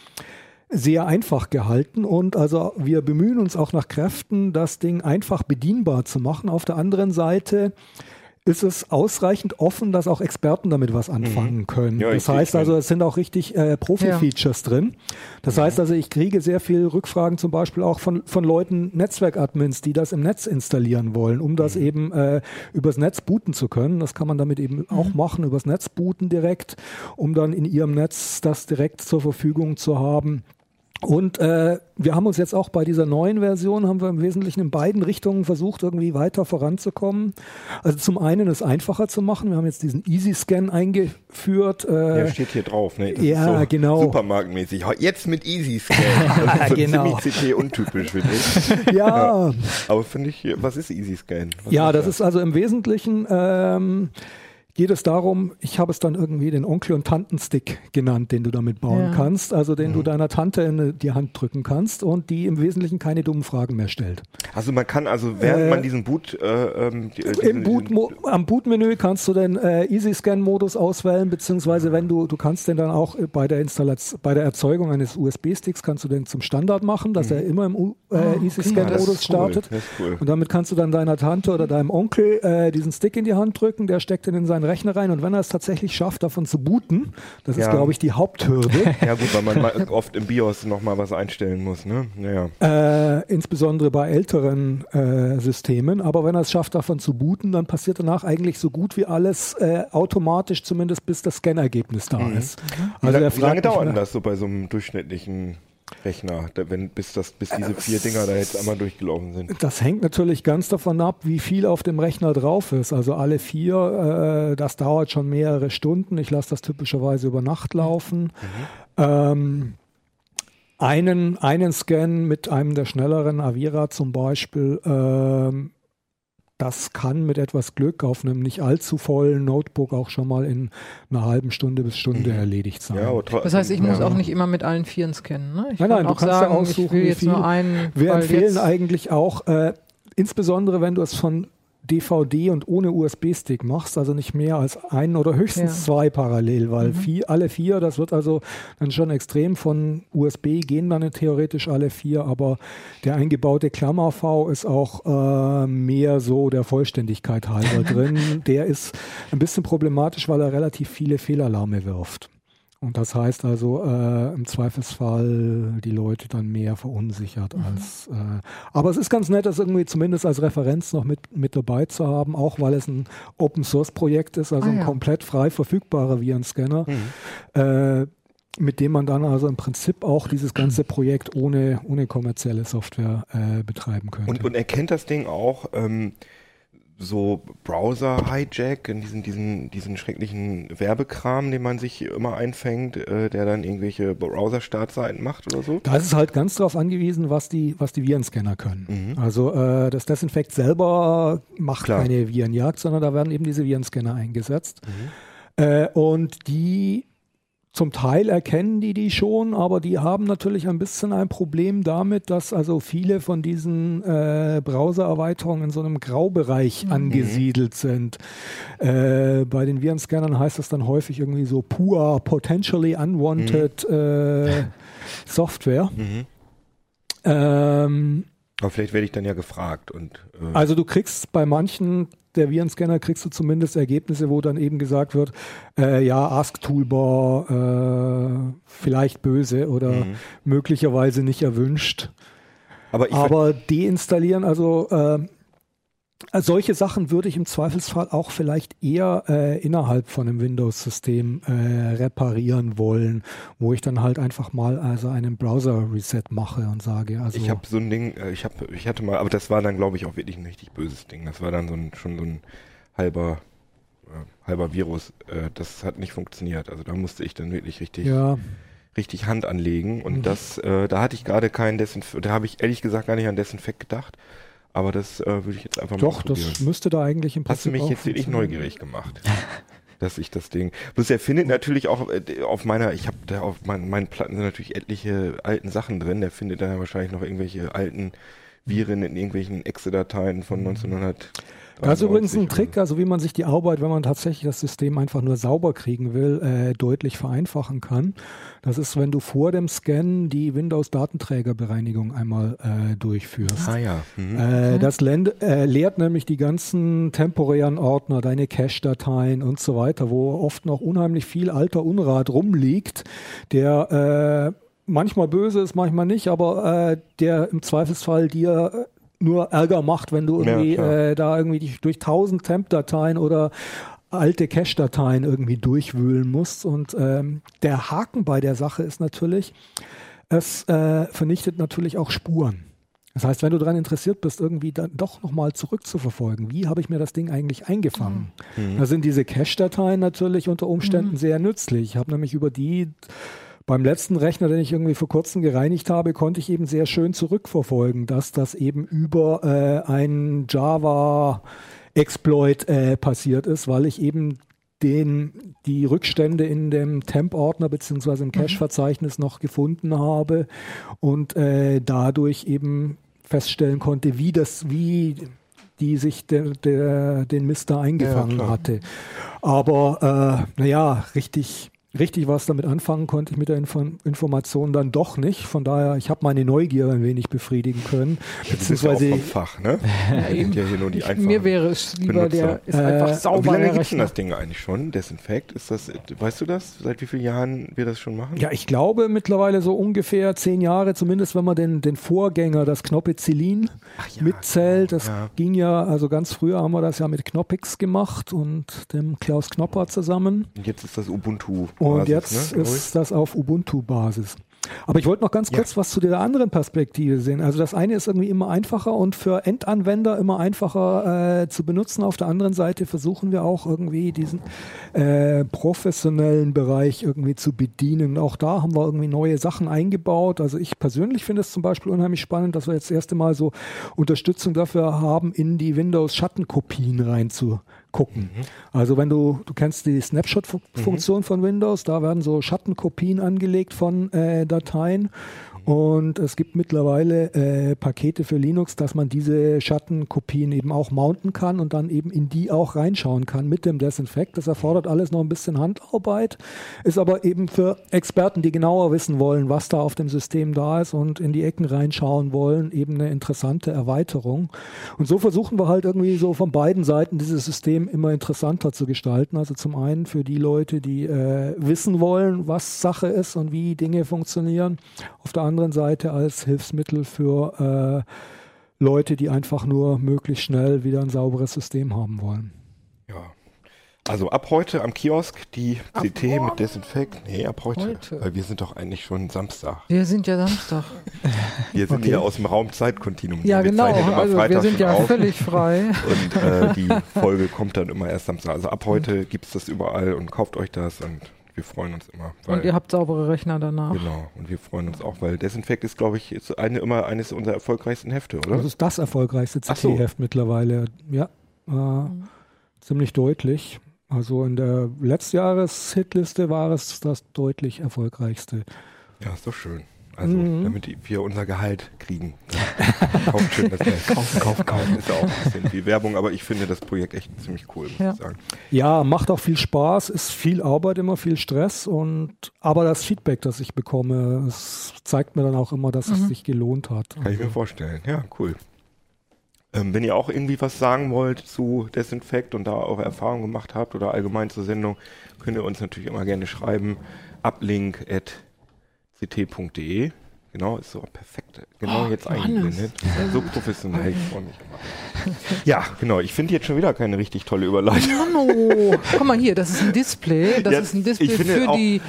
sehr einfach gehalten und also wir bemühen uns auch nach Kräften, das Ding einfach bedienbar zu machen. Auf der anderen Seite ist es ausreichend offen, dass auch Experten damit was anfangen können. Mhm. Ja, das heißt also, es sind auch richtig äh, Profi-Features drin. Das heißt also, ich kriege sehr viel Rückfragen zum Beispiel auch von, von Leuten, Netzwerkadmins, die das im Netz installieren wollen, um das eben äh, übers Netz booten zu können. Das kann man damit eben auch machen, übers Netz booten direkt, um dann in ihrem Netz das direkt zur Verfügung zu haben. Und äh, wir haben uns jetzt auch bei dieser neuen Version, haben wir im Wesentlichen in beiden Richtungen versucht, irgendwie weiter voranzukommen. Also zum einen es einfacher zu machen. Wir haben jetzt diesen Easy-Scan eingeführt. Äh, Ja, steht hier drauf. Ne? Das ja, so genau. Supermarktmäßig. Jetzt mit Easy Scan. Das ist so Genau. ziemlich CT-untypisch, finde ich. ja, Aber finde ich, was ist Easy Scan? Was Ja, das ist also im Wesentlichen, ähm, geht es darum, ich habe es dann irgendwie den Onkel- und Tantenstick genannt, den du damit bauen Ja. kannst, also den du Mhm. deiner Tante in die Hand drücken kannst und die im Wesentlichen keine dummen Fragen mehr stellt. Also man kann also, während Äh, man diesen Boot, äh, ähm, äh, diesen, Im Boot, am Bootmenü kannst du den äh, Easy-Scan-Modus auswählen, beziehungsweise wenn du, du kannst den dann auch bei der Installation, bei der Erzeugung eines USB-Sticks kannst du den zum Standard machen, dass er immer im U- äh, Ah. Easy-Scan-Modus cool, startet. Cool. Und damit kannst du dann deiner Tante oder deinem Onkel äh, diesen Stick in die Hand drücken, der steckt den in seinen Rechner rein und wenn er es tatsächlich schafft, davon zu booten, das ist, Ja. glaube ich, die Haupthürde, Ja gut, weil man oft im BIOS nochmal was einstellen muss, ne? Naja. äh, insbesondere bei älteren äh, Systemen. Aber wenn er es schafft, davon zu booten, dann passiert danach eigentlich so gut wie alles äh, automatisch, zumindest bis das Scannergebnis da ist. Wie, Also wie lange dauert das so bei so einem durchschnittlichen Rechner, wenn, bis, das, bis diese vier Dinger da jetzt einmal durchgelaufen sind? Das hängt natürlich ganz davon ab, wie viel auf dem Rechner drauf ist. Also alle vier, äh, das dauert schon mehrere Stunden. Ich lasse das typischerweise über Nacht laufen. Ähm, einen, einen Scan mit einem der schnelleren Avira zum Beispiel, ähm, das kann mit etwas Glück auf einem nicht allzu vollen Notebook auch schon mal in einer halben Stunde bis Stunde Mhm. erledigt sein. Ja, Das heißt, ich muss ja. auch nicht immer mit allen Vieren scannen. Ne? Ich Nein, kann nein, du auch kannst ja sagen, aussuchen, ich will wie jetzt viel. nur einen. Wir empfehlen jetzt, eigentlich auch, äh, insbesondere wenn du es von DVD und ohne USB-Stick machst, also nicht mehr als einen oder höchstens Ja. zwei parallel, weil Mhm. vier, alle vier, das wird also dann schon extrem von USB gehen dann theoretisch alle vier, aber der eingebaute Klammer-V ist auch äh, mehr so der Vollständigkeit halber drin. Der ist ein bisschen problematisch, weil er relativ viele Fehlalarme wirft. Und das heißt also äh, im Zweifelsfall die Leute dann mehr verunsichert Mhm. als. Äh, aber es ist ganz nett, das irgendwie zumindest als Referenz noch mit, mit dabei zu haben, auch weil es ein Open Source Projekt ist, also Ah, ein ja. komplett frei verfügbarer Virenscanner, Mhm. äh, mit dem man dann also im Prinzip auch dieses ganze Projekt ohne, ohne kommerzielle Software äh, betreiben könnte. Und, und erkennt das Ding auch ähm, so Browser-Hijack, in diesen, diesen, diesen schrecklichen Werbekram, den man sich immer einfängt, äh, der dann irgendwelche Browser-Startseiten macht oder so? Da ist es halt ganz darauf angewiesen, was die, was die Virenscanner können. Mhm. Also äh, das Desinfekt selber macht Klar. keine Virenjagd, sondern da werden eben diese Virenscanner eingesetzt. Mhm. Äh, und die zum Teil erkennen die die schon, aber die haben natürlich ein bisschen ein Problem damit, dass also viele von diesen äh, Browser-Erweiterungen in so einem Graubereich angesiedelt sind. Äh, bei den Virenscannern heißt das dann häufig irgendwie so pure, potentially unwanted äh, Software. Mhm. Ähm, Aber vielleicht werde ich dann ja gefragt und äh, also du kriegst bei manchen der Virenscanner kriegst du zumindest Ergebnisse, wo dann eben gesagt wird, äh, ja, Ask Toolbar äh, vielleicht böse oder Mhm. möglicherweise nicht erwünscht. aber Aber deinstallieren, also äh, solche Sachen würde ich im Zweifelsfall auch vielleicht eher äh, innerhalb von einem Windows-System äh, reparieren wollen, wo ich dann halt einfach mal also einen Browser-Reset mache und sage, also Ich habe so ein Ding, äh, ich habe, ich hatte mal, aber das war dann, glaube ich, auch wirklich ein richtig böses Ding. Das war dann so ein, schon so ein halber, äh, halber Virus. Äh, das hat nicht funktioniert. Also da musste ich dann wirklich richtig, ja, richtig Hand anlegen. Und Mhm. das, äh, da hatte ich gerade keinen Desinfekt, da habe ich ehrlich gesagt gar nicht an Desinfekt gedacht. Aber das äh, würde ich jetzt einfach mal doch, das müsste da eigentlich im Hast du Prinzip mich jetzt wirklich neugierig gemacht? dass ich das Ding. Bloß er findet natürlich auch äh, auf meiner, ich habe da auf mein, meinen Platten sind natürlich etliche alten Sachen drin. Der findet dann ja wahrscheinlich noch irgendwelche alten Viren in irgendwelchen Exe-Dateien von 1900. Das ist übrigens ein Trick, also wie man sich die Arbeit, wenn man tatsächlich das System einfach nur sauber kriegen will, äh, deutlich vereinfachen kann. Das ist, wenn du vor dem Scan die Windows-Datenträgerbereinigung einmal äh, durchführst. Ah ja. Mhm. Äh, das lend, äh, leert nämlich die ganzen temporären Ordner, deine Cache-Dateien und so weiter, wo oft noch unheimlich viel alter Unrat rumliegt, der äh, manchmal böse ist, manchmal nicht, aber äh, der im Zweifelsfall dir nur Ärger macht, wenn du Ja, irgendwie klar. äh, da irgendwie dich durch tausend Temp-Dateien oder alte Cache-Dateien irgendwie durchwühlen musst. Und ähm, der Haken bei der Sache ist natürlich, es äh, vernichtet natürlich auch Spuren. Das heißt, wenn du daran interessiert bist, irgendwie dann doch nochmal zurückzuverfolgen, wie habe ich mir das Ding eigentlich eingefangen? Mhm. Da sind diese Cache-Dateien natürlich unter Umständen sehr nützlich. Ich habe nämlich über die beim letzten Rechner, den ich irgendwie vor kurzem gereinigt habe, konnte ich eben sehr schön zurückverfolgen, dass das eben über äh, einen Java Exploit äh, passiert ist, weil ich eben den, die Rückstände in dem Temp-Ordner beziehungsweise im Cache-Verzeichnis noch gefunden habe und äh, dadurch eben feststellen konnte, wie das, wie die sich der, der, den Mist da eingefangen klar. hatte. Aber äh, naja, richtig, richtig was damit anfangen konnte ich mit der Info Information dann doch nicht. Von daher, ich habe meine Neugier ein wenig befriedigen können. Ja Beziehungsweise vom Fach, ne? Ja, sind ja hier nur die Ich, mir wäre es lieber, der Benutzer. ist Äh, einfach Aber sauber. wie lange der gibt es denn das Ding eigentlich schon? Desinfekt? Ist das, weißt du das? Seit wie vielen Jahren wir das schon machen? Ja, ich glaube mittlerweile so ungefähr zehn Jahre, zumindest wenn man den, den Vorgänger, das Knoppizillin, mitzählt. Das ja. ging ja, also ganz früher haben wir das ja mit Knoppix gemacht und dem Klaus Knopper zusammen. Und jetzt ist das Ubuntu. Und jetzt ne, ist das auf Ubuntu-Basis. Aber ich wollte noch ganz Ja. kurz was zu der anderen Perspektive sehen. Also das eine ist irgendwie immer einfacher und für Endanwender immer einfacher äh, zu benutzen. Auf der anderen Seite versuchen wir auch irgendwie diesen äh, professionellen Bereich irgendwie zu bedienen. Auch da haben wir irgendwie neue Sachen eingebaut. Also ich persönlich finde es zum Beispiel unheimlich spannend, dass wir jetzt das erste Mal so Unterstützung dafür haben, in die Windows-Schattenkopien reinzugucken. Also wenn du, du kennst die Snapshot-Funktion von Windows, da werden so Schattenkopien angelegt von äh, Dateien. Und es gibt mittlerweile äh, Pakete für Linux, dass man diese Schattenkopien eben auch mounten kann und dann eben in die auch reinschauen kann mit dem Desinfekt. Das erfordert alles noch ein bisschen Handarbeit, ist aber eben für Experten, die genauer wissen wollen, was da auf dem System da ist und in die Ecken reinschauen wollen, eben eine interessante Erweiterung. Und so versuchen wir halt irgendwie so von beiden Seiten dieses System immer interessanter zu gestalten. Also zum einen für die Leute, die äh, wissen wollen, was Sache ist und wie Dinge funktionieren. Auf der anderen Seite als Hilfsmittel für äh, Leute, die einfach nur möglichst schnell wieder ein sauberes System haben wollen. Ja. Also ab heute am Kiosk die CT mit Desinfekt. Nee, ab heute. Heute. Weil wir sind doch eigentlich schon Samstag. Wir sind ja Samstag. Wir sind Okay. hier aus dem Raum Zeitkontinuum. Ja, Wir genau. Also wir sind ja auf. völlig frei. Und äh, die Folge kommt dann immer erst Samstag. Also ab heute gibt es das überall und kauft euch das und wir freuen uns immer. Weil, Und ihr habt saubere Rechner danach. genau, und wir freuen uns auch, weil Desinfekt ist, glaube ich, ist eine, immer eines unserer erfolgreichsten Hefte, oder? Das ist das erfolgreichste Ach so. CT-Heft mittlerweile. Ja, äh, ziemlich deutlich. Also in der Letztjahres-Hitliste war es das deutlich erfolgreichste. Ja, ist doch schön. Also, Mhm. damit wir unser Gehalt kriegen. Kauft schön das Geld. Kaufen, kaufen, kaufen. Ist ja auch ein bisschen wie Werbung, aber ich finde das Projekt echt ziemlich cool, muss Ja. ich sagen. Ja, macht auch viel Spaß, ist viel Arbeit, immer viel Stress und aber das Feedback, das ich bekomme, es zeigt mir dann auch immer, dass es sich gelohnt hat. Kann ich mir vorstellen. Ja, cool. Ähm, wenn ihr auch irgendwie was sagen wollt zu Desinfekt und da eure Erfahrungen gemacht habt oder allgemein zur Sendung, könnt ihr uns natürlich immer gerne schreiben. uplink.ct.de Genau, ist so perfekt. Genau jetzt eingeblendet. So professionell, ich freue mich immer. Ja, genau. Ich finde jetzt schon wieder keine richtig tolle Überleitung. Hallo. Guck mal hier, das ist ein Display. Das Ja, ist ein Display für auch- die,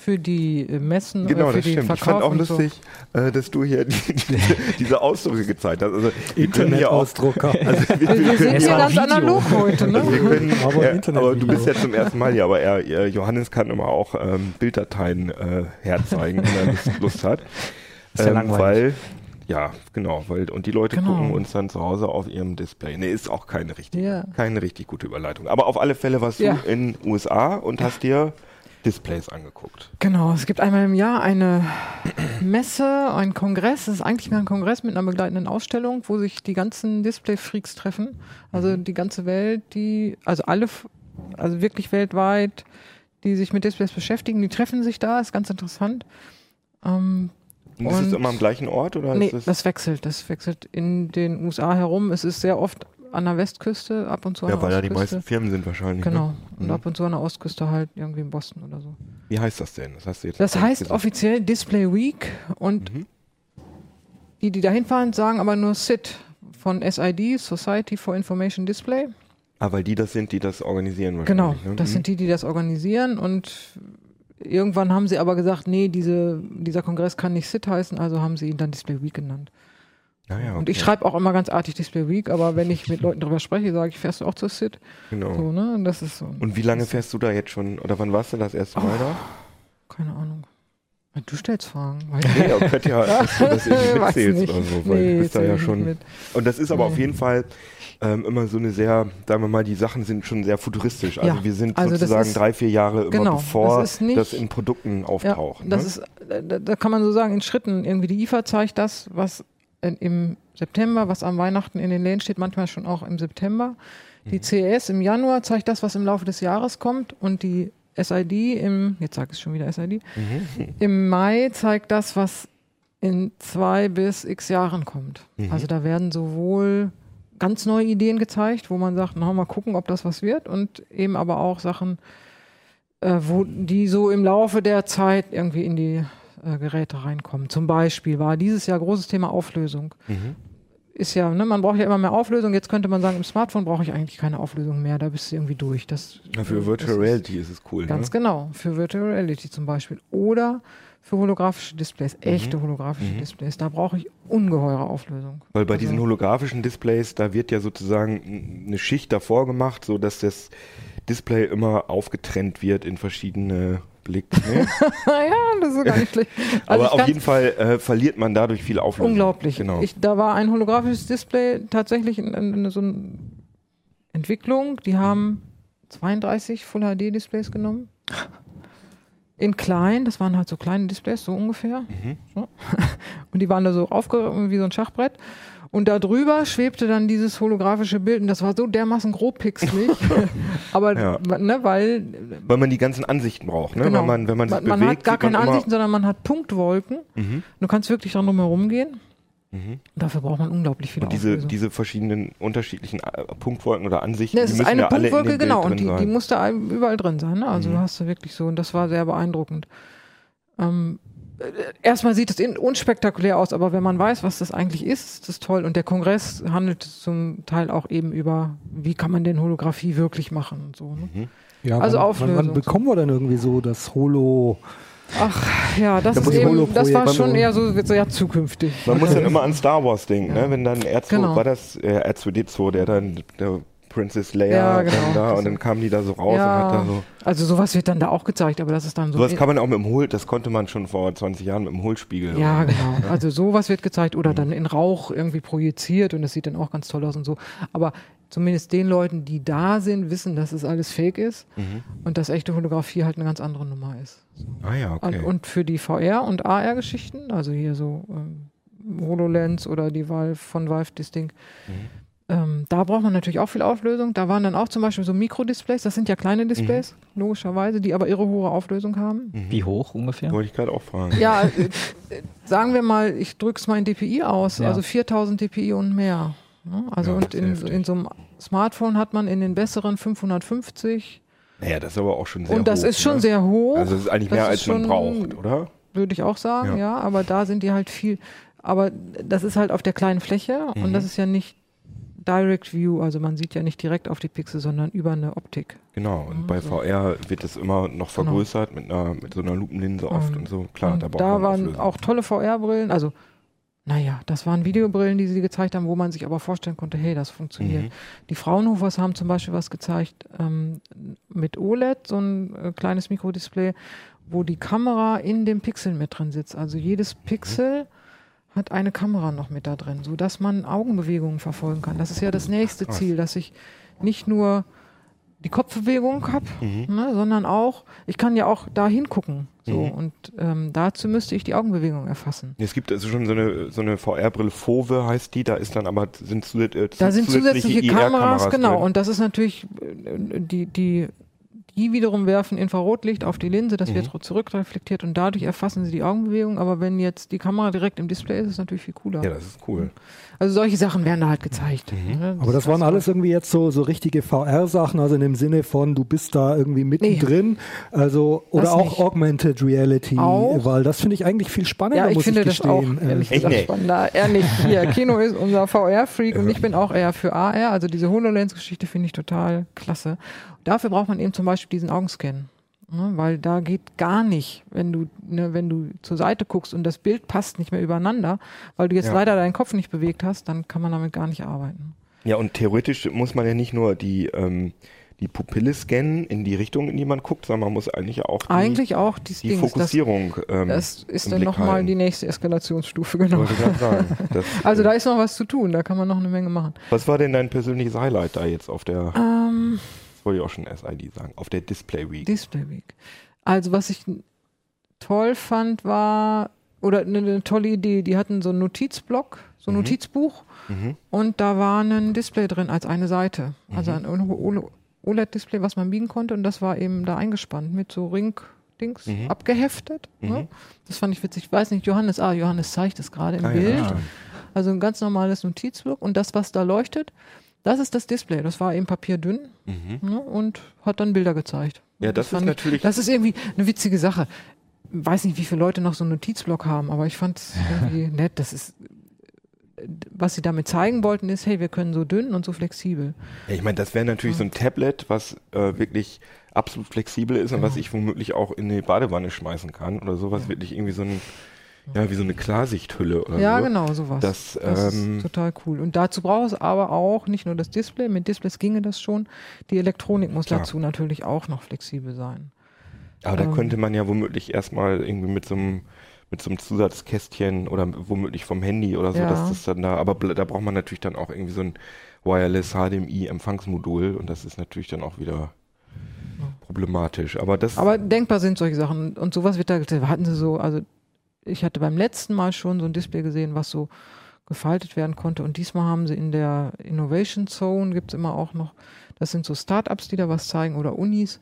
für die äh, Messen Genau, oder für das den stimmt. Ich Verkauf. fand auch so. lustig, äh, dass du hier die, diese, diese Ausdrücke gezeigt hast. Also, Internetausdrucker. also, wir, Wir, wir sind hier ganz Video. analog heute, ne? Also wir können, Aber er, Internet- aber du bist ja zum ersten Mal hier, aber er, Johannes kann immer auch ähm, Bilddateien äh, herzeigen, wenn er Lust, Lust hat. Ist ja langweilig. Weil, ja, genau, weil, und die Leute Genau. gucken uns dann zu Hause auf ihrem Display. Nee, ist auch keine richtig, Ja. keine richtig gute Überleitung. Aber auf alle Fälle warst Ja. du in USA und hast dir Displays angeguckt. Genau, es gibt einmal im Jahr eine Messe, ein Kongress. Es ist eigentlich mehr ein Kongress mit einer begleitenden Ausstellung, wo sich die ganzen Display-Freaks treffen. Also Mhm. die ganze Welt, die, also alle, also wirklich weltweit, die sich mit Displays beschäftigen, die treffen sich da, ist ganz interessant. Ähm, Und ist es immer am gleichen Ort? Oder nee, es, das wechselt, das wechselt in den USA herum. Es ist sehr oft an der Westküste, ab und zu an ja, der weil da die Ostküste. meisten Firmen sind wahrscheinlich. Genau. Ne? Und Mhm. ab und zu an der Ostküste halt irgendwie in Boston oder so. Wie heißt das denn? Das, hast du jetzt Das heißt gesagt. offiziell Display Week und Mhm. die, die da hinfahren, sagen aber nur SID von SID, Society for Information Display. Ah, weil die das sind, die das organisieren Genau, wahrscheinlich. ne? das Mhm. sind die, die das organisieren und irgendwann haben sie aber gesagt, nee, diese, dieser Kongress kann nicht SID heißen, also haben sie ihn dann Display Week genannt. Naja, Und ich okay. schreibe auch immer ganz artig Display Week, aber wenn ich mit Leuten darüber spreche, sage ich, fährst du auch zur SID? Genau. So, ne? Und das ist so. Und wie lange fährst du da jetzt schon? Oder wann warst du das erste Mal da? Keine Ahnung. Du stellst Fragen. Nee, aber könnte ja, dass du das irgendwie mitzählst oder so, weil Nee, du bist da ja ich schon. mit. Und das ist aber Nee. auf jeden Fall ähm, immer so eine sehr, sagen wir mal, die Sachen sind schon sehr futuristisch. Also Ja, wir sind also sozusagen ist- drei, vier Jahre immer Genau, bevor das nicht- das in Produkten auftaucht. Ja, das ne? ist, da, da kann man so sagen, in Schritten. Irgendwie die IFA zeigt das, was im September, was am Weihnachten in den Läden steht, manchmal schon auch im September. Mhm. Die CES im Januar zeigt das, was im Laufe des Jahres kommt. Und die SID im, jetzt sage ich schon wieder SID, Mhm. im Mai zeigt das, was in zwei bis x Jahren kommt. Mhm. Also da werden sowohl ganz neue Ideen gezeigt, wo man sagt, na, mal gucken, ob das was wird und eben aber auch Sachen, äh, wo die so im Laufe der Zeit irgendwie in die äh, Geräte reinkommen. Zum Beispiel war dieses Jahr großes Thema Auflösung. Mhm. Ist ja, ne, man braucht ja immer mehr Auflösung. Jetzt könnte man sagen, im Smartphone brauche ich eigentlich keine Auflösung mehr. Da bist du irgendwie durch. Das, Ja, für Virtual ist- Reality ist es cool. Ganz ne? genau, für Virtual Reality zum Beispiel. Oder für holographische Displays, Mhm. echte holographische Displays. Da brauche ich ungeheure Auflösung. Weil bei Also- diesen holographischen Displays, da wird ja sozusagen eine Schicht davor gemacht, so dass das Display immer aufgetrennt wird in verschiedene Blick. Ne? ja, das ist gar nicht schlecht. Also Aber auf jeden Fall äh, verliert man dadurch viel Auflösung. Unglaublich. Genau. Ich, da war ein holographisches Display tatsächlich in, in, in so eine Entwicklung. Die haben 32 Full HD Displays genommen. In klein, das waren halt so kleine Displays, so ungefähr. Mhm. So. Und die waren da so aufge wie so ein Schachbrett. Und da drüber schwebte dann dieses holographische Bild und das war so dermaßen grobpixelig. Aber, Ja. ne, weil Weil man die ganzen Ansichten braucht, ne? Genau. Weil man, wenn man sich man, bewegt, man hat gar keine Ansichten, sondern man hat Punktwolken. Mhm. Du kannst wirklich dran herum gehen. Mhm. Dafür braucht man unglaublich viele Und diese, Auflösung. diese verschiedenen unterschiedlichen äh, Punktwolken oder Ansichten, Ne, es die ist müssen eine ja Punktwolke, genau, und die, die sein. muss da überall drin sein. Ne? Also Mhm. du hast da wirklich so, und das war sehr beeindruckend. Ähm, äh, erstmal sieht es unspektakulär aus, aber wenn man weiß, was das eigentlich ist, ist das toll. Und der Kongress handelt zum Teil auch eben über, wie kann man denn Holographie wirklich machen und so. Ne? Ja, Also wann, Auflösung. Wann, wann bekommen wir denn irgendwie so das Holo? Ach ja, das Da ist eben, das war schon eher so sehr zukünftig. Man muss dann immer an Star Wars denken, ne? Wenn dann R2, Genau. war das äh, R2D2, der dann, der Princess Leia Ja, genau. dann da und dann kamen die da so raus Ja. und hat da so. Also sowas wird dann da auch gezeigt, aber das ist dann so. Sowas kann man auch mit dem Hohl, das konnte man schon vor 20 Jahren mit dem Hohlspiegel. Ja, genau. Also sowas wird gezeigt oder dann in Rauch irgendwie projiziert und das sieht dann auch ganz toll aus und so. Aber zumindest den Leuten, die da sind, wissen, dass es alles fake ist Mhm. und dass echte Fotografie halt eine ganz andere Nummer ist. Ah ja, okay. Und, und für die VR- und AR-Geschichten, also hier so ähm, HoloLens oder die Valve von Valve, das Ding, Mhm. Ähm, da braucht man natürlich auch viel Auflösung. Da waren dann auch zum Beispiel so Mikrodisplays, das sind ja kleine Displays, Mhm. logischerweise, die aber irre hohe Auflösung haben. Wie hoch ungefähr? Wollte ich gerade auch fragen. Ja, äh, sagen wir mal, ich drücke es mal in DPI aus, Ja. also 4000 DPI und mehr. Ne? Also Ja, und in, in so einem Smartphone hat man in den besseren 550 Naja, das ist aber auch schon sehr und das hoch, ist schon ne? sehr hoch, Also das ist eigentlich Das mehr, als man schon- braucht, oder? würde ich auch sagen, Ja. ja. aber da sind die halt viel, aber das ist halt auf der kleinen Fläche Mhm. und das ist ja nicht Direct View, also man sieht ja nicht direkt auf die Pixel, sondern über eine Optik. Genau. Und Mhm, bei so. VR wird es immer noch Genau. vergrößert mit einer mit so einer Lupenlinse oft Ähm, und so. Klar, und da braucht da waren Auflösung. auch tolle VR-Brillen, also naja, das waren Videobrillen, die sie gezeigt haben, wo man sich aber vorstellen konnte, hey, das funktioniert. Mhm. Die Fraunhofers haben zum Beispiel was gezeigt ähm, mit OLED, so ein äh, kleines Mikrodisplay, wo die Kamera in dem Pixel mit drin sitzt. Also jedes Pixel hat eine Kamera noch mit da drin, sodass man Augenbewegungen verfolgen kann. Das ist ja das nächste Krass. Ziel, dass ich nicht nur die Kopfbewegung habe, Mhm. ne, sondern auch, ich kann ja auch da hingucken. So, Mhm. und ähm, dazu müsste ich die Augenbewegung erfassen. Es gibt also schon so eine, so eine VR-Brille, Fove heißt die, da ist dann aber sind äh, Da sind zusätzliche Kameras, IR-Kameras genau. drin. Und das ist natürlich, äh, die, die, die wiederum werfen Infrarotlicht auf die Linse, das Mhm. wird zurückreflektiert und dadurch erfassen sie die Augenbewegung. Aber wenn jetzt die Kamera direkt im Display ist, ist es natürlich viel cooler. Ja, das ist cool. Also solche Sachen werden da halt gezeigt. Mhm. ne? Aber das waren alles irgendwie jetzt so, so richtige VR-Sachen, also in dem Sinne von, du bist da irgendwie mittendrin. Also, oder Das auch nicht. Augmented Reality, Auch? weil das finde ich eigentlich viel spannender, Ja, ich muss finde ich das auch gestehen. ehrlich Äh, gesagt nee. spannender. Ehrlich, hier, Kino ist unser VR-Freak und ich bin auch eher für AR. Also diese HoloLens-Geschichte finde ich total klasse. Dafür braucht man eben zum Beispiel diesen Augenscan. Ne, weil da geht gar nicht, wenn du, ne, wenn du zur Seite guckst und das Bild passt nicht mehr übereinander, weil du jetzt Ja. leider deinen Kopf nicht bewegt hast, dann kann man damit gar nicht arbeiten. Ja, und theoretisch muss man ja nicht nur die, ähm, die Pupille scannen in die Richtung, in die man guckt, sondern man muss eigentlich auch die, Eigentlich auch die, die Fokussierung. ähm, Das, das ist dann nochmal die nächste Eskalationsstufe, genau. Das, Also äh, da ist noch was zu tun, da kann man noch eine Menge machen. was war denn dein persönliches Highlight da jetzt auf der, Ähm, das wollte ich auch schon SID sagen, auf der Display Week? Display Week. Also was ich toll fand war, oder eine, eine tolle Idee, die hatten so einen Notizblock, so ein Mhm. Notizbuch Mhm. und da war ein Display drin als eine Seite. Also ein O- OLED-Display, was man biegen konnte und das war eben da eingespannt mit so Ring-Dings Mhm. abgeheftet. Ne? Mhm. Das fand ich witzig. Ich weiß nicht, Johannes, ah, Johannes zeigt es gerade im Ah, ja, Bild. stimmt. Also ein ganz normales Notizblock und das, was da leuchtet, das ist das Display. Das war eben papierdünn Mhm. ne, und hat dann Bilder gezeigt. Ja, das ist fand ich- natürlich- Das ist irgendwie eine witzige Sache. Weiß nicht, wie viele Leute noch so einen Notizblock haben, aber ich fand es irgendwie nett. Das ist, was sie damit zeigen wollten, ist, hey, wir können so dünn und so flexibel. Ja, ich meine, das wäre natürlich so ein Tablet, was äh, wirklich absolut flexibel ist und was Genau. ich womöglich auch in die Badewanne schmeißen kann oder sowas, wirklich irgendwie so ein, ja, wie so eine Klarsichthülle oder ja, so. genau, sowas. Das, Das ähm, ist total cool. Und dazu braucht es aber auch nicht nur das Display, mit Displays ginge das schon. Die Elektronik muss Klar. dazu natürlich auch noch flexibel sein. Aber da ähm, könnte man ja womöglich erstmal irgendwie mit so einem mit so einem Zusatzkästchen oder womöglich vom Handy oder so, Ja. dass das dann da, aber da braucht man natürlich dann auch irgendwie so ein Wireless HDMI Empfangsmodul und das ist natürlich dann auch wieder problematisch. Aber das Aber denkbar sind solche Sachen. Und sowas wird da, da hatten sie so, also ich hatte beim letzten Mal schon so ein Display gesehen, was so gefaltet werden konnte. Und diesmal haben sie in der Innovation Zone, gibt es immer auch noch, das sind so Startups, die da was zeigen oder Unis,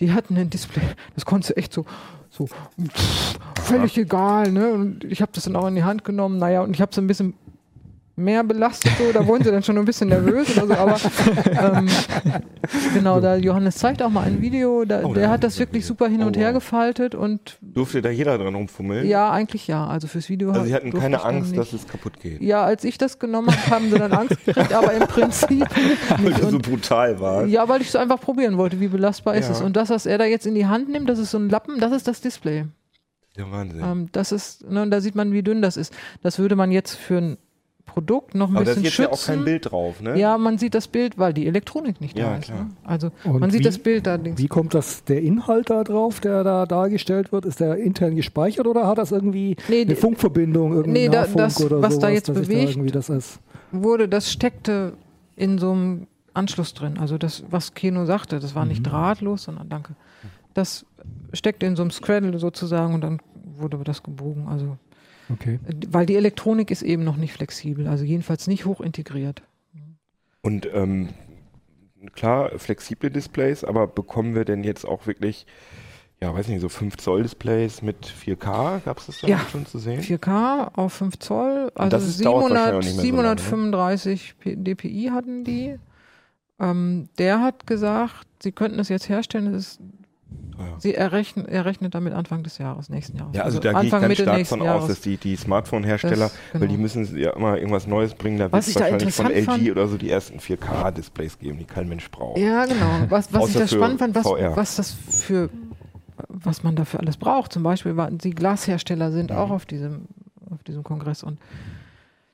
die hatten ein Display, das konntest du echt so, so pff, völlig egal. Ne? Und ich habe das dann auch in die Hand genommen, naja, und ich habe es ein bisschen mehr belastet, so, da wurden sie dann schon ein bisschen nervös oder so, aber ähm, genau, da Johannes zeigt auch mal ein Video, da, Oh, der hat das wir wirklich super hin Oh, und her wow. gefaltet und durfte da jeder dran rumfummeln. ja, eigentlich ja, also fürs Video. Also sie hatten keine Angst, dass es kaputt geht. Ja, als ich das genommen habe, haben sie dann Angst gekriegt, aber im Prinzip Weil du so brutal warst. ja, weil ich es einfach probieren wollte, wie belastbar ist Ja. es. Und das, was er da jetzt in die Hand nimmt, das ist so ein Lappen, das ist das Display. Ja, Wahnsinn. Ähm, das ist, ne, und da sieht man, wie dünn das ist. Das würde man jetzt für ein Produkt noch ein aber da ist bisschen jetzt ja schützen. auch kein Bild drauf, ne? Ja, man sieht das Bild, weil die Elektronik nicht Ja, da ist. klar. Ne? Also Und man sieht wie- das Bild da links. Wie kommt das, der Inhalt da drauf, der da dargestellt wird? Ist der intern gespeichert oder hat das irgendwie Nee, eine die- Funkverbindung, irgendwie Nee, da- Nahfunk das, oder was da sowas, jetzt dass ich bewegt, da irgendwie das ist? wurde, das steckte in so einem Anschluss drin. Also das, was Keno sagte, das war nicht drahtlos, sondern danke. Das steckte in so einem Scraddle sozusagen und dann wurde das gebogen. Also Okay. weil die Elektronik ist eben noch nicht flexibel, also jedenfalls nicht hoch integriert. Und ähm, klar, flexible Displays, aber bekommen wir denn jetzt auch wirklich, ja, weiß nicht, so 5 Zoll Displays mit 4K? Gab es das da Ja. schon zu sehen? 4K auf 5 Zoll, also das ist- dauert 700, wahrscheinlich auch nicht mehr so lange, ne? 735 dpi hatten die. Ähm, der hat gesagt, sie könnten es jetzt herstellen, es ist, Teuer. sie errechnen, er rechnet damit Anfang des Jahres, nächsten Jahres. Ja, also, da gehe ich ganz Mitte stark von aus, dass die, die Smartphone-Hersteller, Das- weil genau. die müssen ja immer irgendwas Neues bringen, da wird Was es ich da wahrscheinlich von LG fand- oder so die ersten 4K-Displays geben, die kein Mensch braucht. Ja, genau. Was, was ich da spannend fand, was, VR. was das für, was man dafür alles braucht. Zum Beispiel waren die Glashersteller sind Mhm. auch auf diesem, auf diesem Kongress und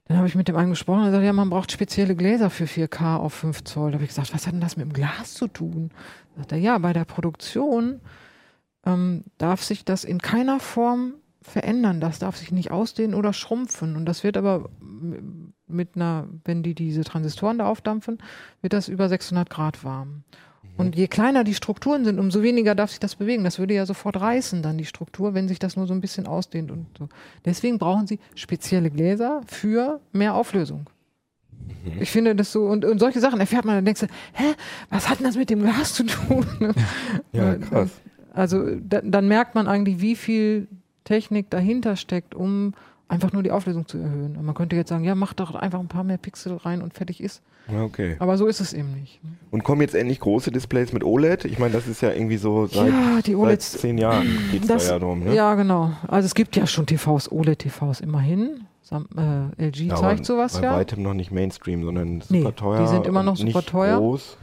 dann habe ich mit dem einen gesprochen und er sagt, ja, man braucht spezielle Gläser für 4K auf 5 Zoll. Da habe ich gesagt, was hat denn das mit dem Glas zu tun? Da sagt er, ja, bei der Produktion ähm, darf sich das in keiner Form verändern. Das darf sich nicht ausdehnen oder schrumpfen. Und das wird aber mit einer, wenn die diese Transistoren da aufdampfen, wird das über 600 Grad warm. Und je kleiner die Strukturen sind, umso weniger darf sich das bewegen. Das würde ja sofort reißen, dann die Struktur, wenn sich das nur so ein bisschen ausdehnt und so. Deswegen brauchen sie spezielle Gläser für mehr Auflösung. Ich finde das so, und, und solche Sachen erfährt man, dann denkst du, hä, was hat denn das mit dem Glas zu tun? Ja, Äh, krass. Also da, dann merkt man eigentlich, wie viel Technik dahinter steckt, um einfach nur die Auflösung zu erhöhen. Und man könnte jetzt sagen, ja, mach doch einfach ein paar mehr Pixel rein und fertig ist. Okay. Aber so ist es eben nicht. Und kommen jetzt endlich große Displays mit OLED? Ich meine, das ist ja irgendwie so seit, ja, die seit OLEDs. zehn Jahren geht es da ja drum. Ne? Ja, genau. Also es gibt ja schon TVs, OLED-TVs immerhin. Sam, äh, LG Ja, zeigt sowas bei ja. weitem noch nicht Mainstream, sondern super Nee, teuer. die sind immer noch super teuer. Groß.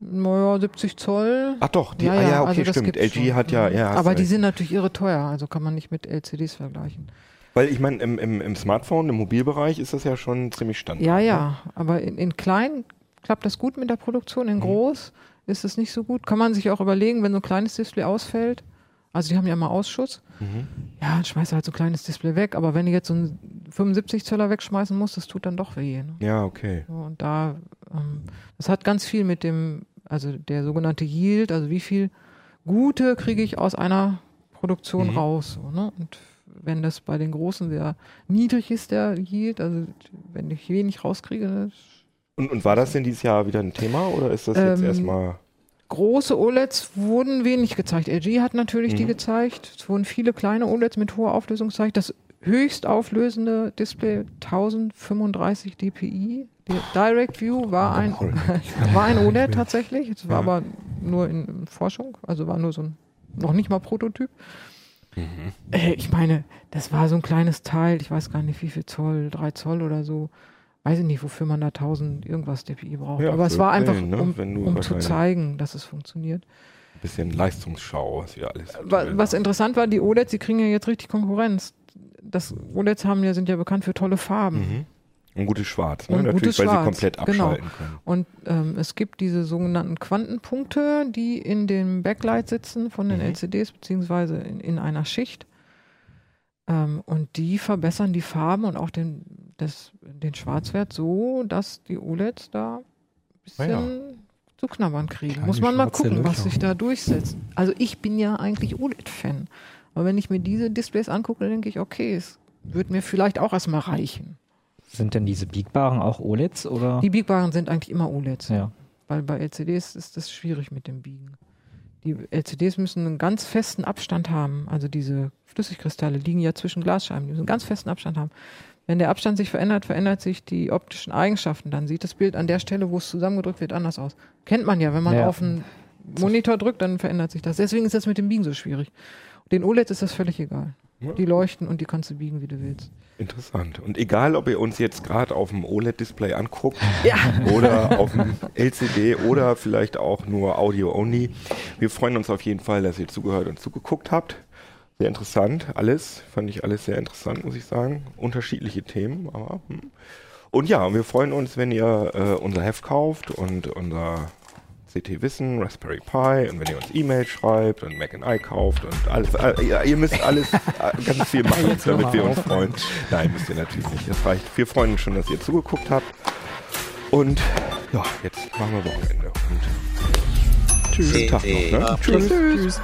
Naja, 70 Zoll. Ach doch, die, ja, ah, ja, ja, okay, also stimmt. LG schon. hat ja, ja. Aber die sind natürlich irre teuer, also kann man nicht mit LCDs vergleichen. Weil ich meine, im, im, im Smartphone, im Mobilbereich ist das ja schon ziemlich Standard. Ja, ne? ja, aber in, in klein klappt das gut mit der Produktion, Mhm. in groß ist es nicht so gut. Kann man sich auch überlegen, wenn so ein kleines Display ausfällt. Also die haben ja mal Ausschuss. Mhm. Ja, dann schmeißt du halt so ein kleines Display weg. Aber wenn du jetzt so einen 75 Zöller wegschmeißen musst, das tut dann doch weh. Ne? Ja, okay. So, und da, ähm, das hat ganz viel mit dem, also der sogenannte Yield, also wie viel Gute kriege ich aus einer Produktion Mhm. raus. So, ne? Und wenn das bei den Großen sehr niedrig ist, der Yield, also wenn ich wenig rauskriege, Und, und war das denn dieses Jahr wieder ein Thema oder ist das jetzt Ähm, erstmal. große OLEDs wurden wenig gezeigt. LG hat natürlich die Mhm. gezeigt. Es wurden viele kleine OLEDs mit hoher Auflösung gezeigt. Das höchst auflösende Display 1035 dpi. Der Direct View war ein, war ein OLED tatsächlich. Es war aber nur in Forschung, also war nur so ein noch nicht mal Prototyp. Mhm. Äh, ich meine, das war so ein kleines Teil, ich weiß gar nicht wie viel Zoll, drei Zoll oder so. Weiß ich nicht, wofür man da 1000 irgendwas dpi braucht. Ja, aber es war einfach, ne? um, um zu zeigen, dass es funktioniert. bisschen Leistungsschau, was wir alles. Wa- Was interessant war, die OLEDs, die kriegen ja jetzt richtig Konkurrenz. Das OLEDs haben ja, sind ja bekannt für tolle Farben. Mhm. Und gutes Schwarz, ne? Natürlich, gutes weil sie Schwarz, komplett genau. abschalten können. Und ähm, es gibt diese sogenannten Quantenpunkte, die in dem Backlight sitzen von den Mhm. LCDs, beziehungsweise in, in einer Schicht. Ähm, und die verbessern die Farben und auch den, das, den Schwarzwert so, dass die OLEDs da ein bisschen Ah zu knabbern kriegen. Kleine Muss man mal gucken, was Löcher. sich da durchsetzt. Also ich bin ja eigentlich OLED-Fan. Aber wenn ich mir diese Displays angucke, dann denke ich, okay, es wird mir vielleicht auch erstmal reichen. Sind denn diese biegbaren auch OLEDs oder? Die biegbaren sind eigentlich immer OLEDs. ja. Weil bei LCDs ist das schwierig mit dem Biegen. Die LCDs müssen einen ganz festen Abstand haben. Also diese Flüssigkristalle liegen ja zwischen Glasscheiben. Die müssen einen ganz festen Abstand haben. Wenn der Abstand sich verändert, verändert sich die optischen Eigenschaften. Dann sieht das Bild an der Stelle, wo es zusammengedrückt wird, anders aus. Kennt man ja, wenn man Ja. auf einen Monitor drückt, dann verändert sich das. Deswegen ist das mit dem Biegen so schwierig. Den OLEDs ist das völlig egal. Ja. Die leuchten und die kannst du biegen, wie du willst. Interessant. Und egal, ob ihr uns jetzt gerade auf dem OLED-Display anguckt Ja. oder auf dem LCD oder vielleicht auch nur Audio-only, wir freuen uns auf jeden Fall, dass ihr zugehört und zugeguckt habt. Sehr interessant, alles. Fand ich alles sehr interessant, muss ich sagen. Unterschiedliche Themen, aber. Hm. Und ja, wir freuen uns, wenn ihr äh, unser Heft kauft und unser CT Wissen, Raspberry Pi und wenn ihr uns E-Mail schreibt und Mac and I kauft und alles. Äh, ja, ihr müsst alles äh, ganz viel machen, Jetzt damit wir uns freuen. Nein, müsst ihr natürlich nicht. Das reicht. Wir freuen uns schon, dass ihr zugeguckt habt. Und ja, jetzt machen wir Wochenende. Und tschüss. Tag noch, ne? Uplink. Tschüss.